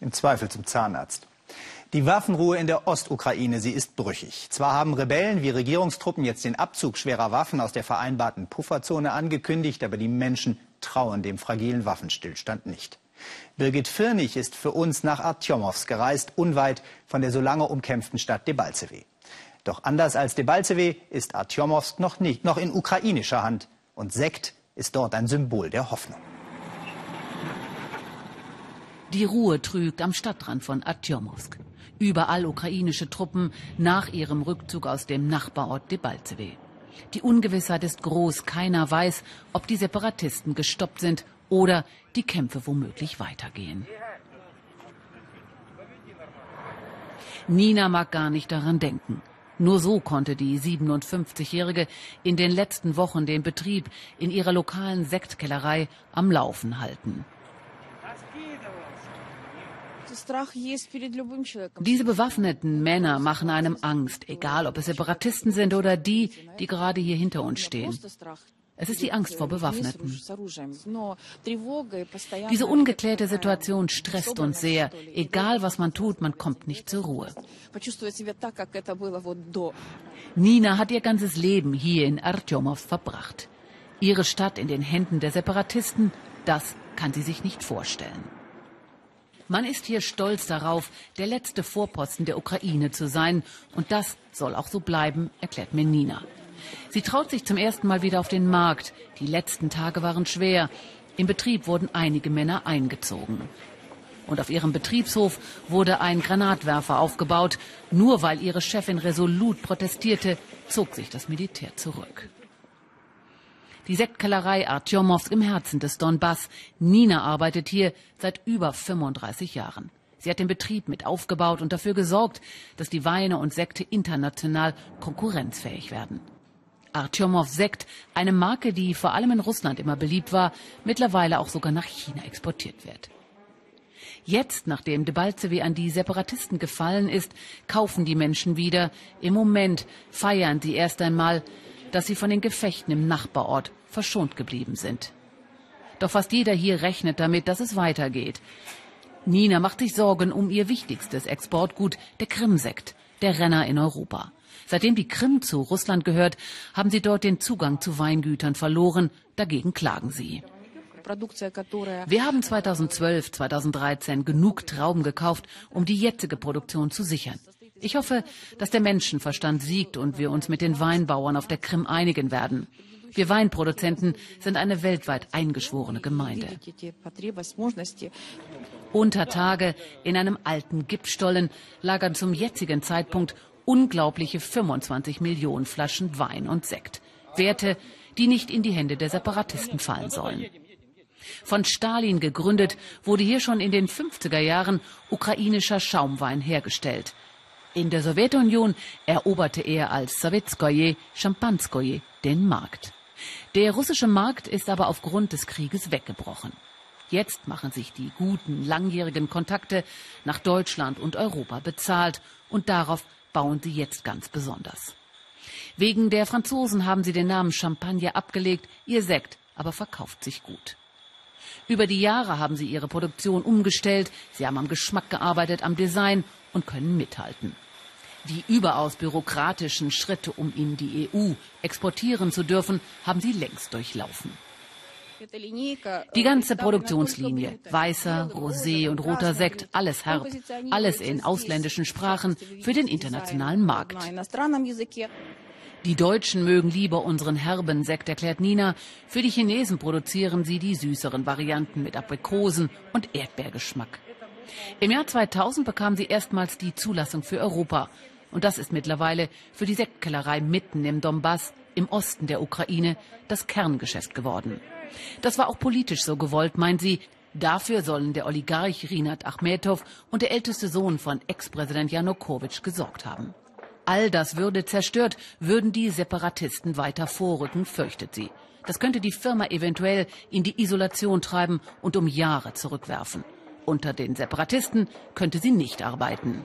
Im Zweifel zum Zahnarzt. Die Waffenruhe in der Ostukraine, sie ist brüchig. Zwar haben Rebellen wie Regierungstruppen jetzt den Abzug schwerer Waffen aus der vereinbarten Pufferzone angekündigt, aber die Menschen trauen dem fragilen Waffenstillstand nicht. Birgit Firnig ist für uns nach Artjomowsk gereist, unweit von der so lange umkämpften Stadt Debaltseve. Doch anders als Debaltseve ist Artjomowsk noch nicht, noch in ukrainischer Hand. Und Sekt ist dort ein Symbol der Hoffnung. Die Ruhe trügt am Stadtrand von Artjomowsk. Überall ukrainische Truppen nach ihrem Rückzug aus dem Nachbarort Debaltseve. Die Ungewissheit ist groß. Keiner weiß, ob die Separatisten gestoppt sind oder die Kämpfe womöglich weitergehen. Nina mag gar nicht daran denken. Nur so konnte die 57-Jährige in den letzten Wochen den Betrieb in ihrer lokalen Sektkellerei am Laufen halten. Diese bewaffneten Männer machen einem Angst, egal ob es Separatisten sind oder die, die gerade hier hinter uns stehen. Es ist die Angst vor Bewaffneten. Diese ungeklärte Situation stresst uns sehr. Egal was man tut, man kommt nicht zur Ruhe. Nina hat ihr ganzes Leben hier in Artjomov verbracht. Ihre Stadt in den Händen der Separatisten, das kann sie sich nicht vorstellen. Man ist hier stolz darauf, der letzte Vorposten der Ukraine zu sein. Und das soll auch so bleiben, erklärt mir Nina. Sie traut sich zum ersten Mal wieder auf den Markt. Die letzten Tage waren schwer. Im Betrieb wurden einige Männer eingezogen. Und auf ihrem Betriebshof wurde ein Granatwerfer aufgebaut. Nur weil ihre Chefin resolut protestierte, zog sich das Militär zurück. Die Sektkellerei Artjomowsk im Herzen des Donbass. Nina arbeitet hier seit über 35 Jahren. Sie hat den Betrieb mit aufgebaut und dafür gesorgt, dass die Weine und Sekte international konkurrenzfähig werden. Artyomow Sekt, eine Marke, die vor allem in Russland immer beliebt war, mittlerweile auch sogar nach China exportiert wird. Jetzt, nachdem Debaltseve an die Separatisten gefallen ist, kaufen die Menschen wieder. Im Moment feiern sie erst einmal, dass sie von den Gefechten im Nachbarort verschont geblieben sind. Doch fast jeder hier rechnet damit, dass es weitergeht. Nina macht sich Sorgen um ihr wichtigstes Exportgut, der Krimsekt, der Renner in Europa. Seitdem die Krim zu Russland gehört, haben sie dort den Zugang zu Weingütern verloren. Dagegen klagen sie. Wir haben 2012, 2013 genug Trauben gekauft, um die jetzige Produktion zu sichern. Ich hoffe, dass der Menschenverstand siegt und wir uns mit den Weinbauern auf der Krim einigen werden. Wir Weinproduzenten sind eine weltweit eingeschworene Gemeinde. Unter Tage in einem alten Gipsstollen lagern zum jetzigen Zeitpunkt unglaubliche 25 Millionen Flaschen Wein und Sekt. Werte, die nicht in die Hände der Separatisten fallen sollen. Von Stalin gegründet, wurde hier schon in den 50er Jahren ukrainischer Schaumwein hergestellt. In der Sowjetunion eroberte er als Sowetskoje, Champanskoje den Markt. Der russische Markt ist aber aufgrund des Krieges weggebrochen. Jetzt machen sich die guten, langjährigen Kontakte nach Deutschland und Europa bezahlt und darauf bauen sie jetzt ganz besonders. Wegen der Franzosen haben sie den Namen Champagner abgelegt, ihr Sekt aber verkauft sich gut. Über die Jahre haben sie ihre Produktion umgestellt, sie haben am Geschmack gearbeitet, am Design und können mithalten. Die überaus bürokratischen Schritte, um in die EU exportieren zu dürfen, haben sie längst durchlaufen. Die ganze Produktionslinie, weißer, rosé und roter Sekt, alles herb, alles in ausländischen Sprachen für den internationalen Markt. Die Deutschen mögen lieber unseren herben Sekt, erklärt Nina. Für die Chinesen produzieren sie die süßeren Varianten mit Aprikosen und Erdbeergeschmack. Im Jahr 2000 bekam sie erstmals die Zulassung für Europa. Und das ist mittlerweile für die Sektkellerei mitten im Donbass, im Osten der Ukraine, das Kerngeschäft geworden. Das war auch politisch so gewollt, meint sie. Dafür sollen der Oligarch Rinat Achmetow und der älteste Sohn von Ex-Präsident Janukowitsch gesorgt haben. All das würde zerstört, würden die Separatisten weiter vorrücken, fürchtet sie. Das könnte die Firma eventuell in die Isolation treiben und um Jahre zurückwerfen. Unter den Separatisten könnte sie nicht arbeiten.